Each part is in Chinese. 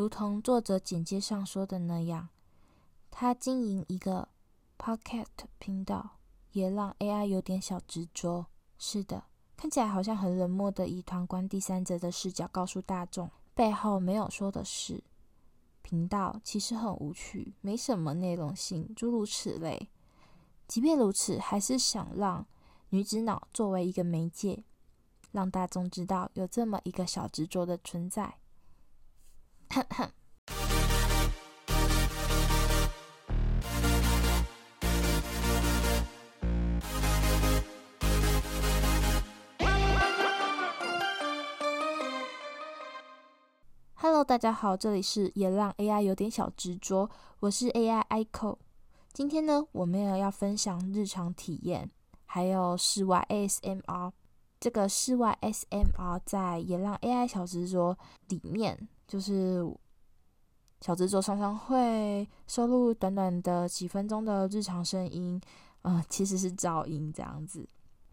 如同作者简介上说的那样，他经营一个 Podcast 频道，也让 AI 有点小执着。是的，看起来好像很冷漠的以旁观第三者的视角告诉大众，背后没有说的是，频道其实很无趣，没什么内容性，诸如此类。即便如此，还是想让女子脑作为一个媒介，让大众知道有这么一个小执着的存在。哼哼。Hello，大家好，这里是也让 AI 有点小执着，我是 AI Ico。今天呢，我们也要分享日常体验，还有室外 ASMR。这个室外 S M R 在也让 AI 小执着里面。就是小执着常常会收录短短的几分钟的日常声音，呃，其实是噪音这样子。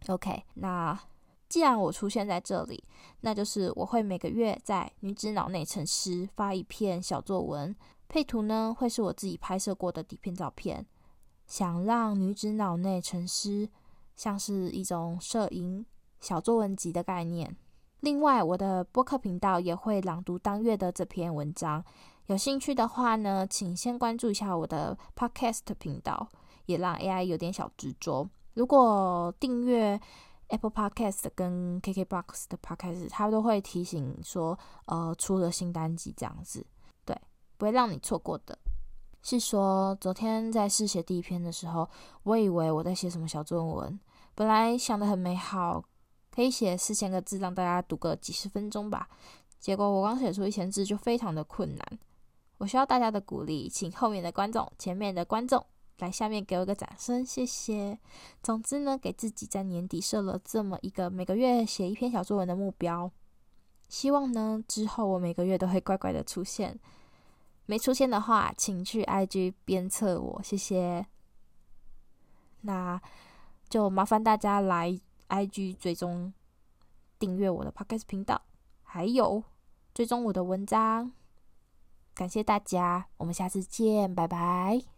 OK，那既然我出现在这里，那就是我会每个月在女子脑内沉思发一篇小作文，配图呢会是我自己拍摄过的底片照片，想让女子脑内沉思像是一种摄影小作文集的概念。另外，我的播客频道也会朗读当月的这篇文章。有兴趣的话呢，请先关注一下我的 Podcast 频道，也让 AI 有点小执着。如果订阅 Apple Podcast 跟 KKBox 的 Podcast，它都会提醒说，呃，出了新单集这样子，对，不会让你错过的。是说，昨天在试写第一篇的时候，我以为我在写什么小作文，本来想得很美好。可以写四千个字，让大家读个几十分钟吧。结果我刚写出一千字就非常的困难，我需要大家的鼓励，请后面的观众、前面的观众来下面给我一个掌声，谢谢。总之呢，给自己在年底设了这么一个每个月写一篇小作文的目标，希望呢之后我每个月都会乖乖的出现。没出现的话，请去 IG 鞭策我，谢谢。那就麻烦大家来。IG 追踪订阅我的 Podcast 频道，还有追踪我的文章，感谢大家，我们下次见，拜拜。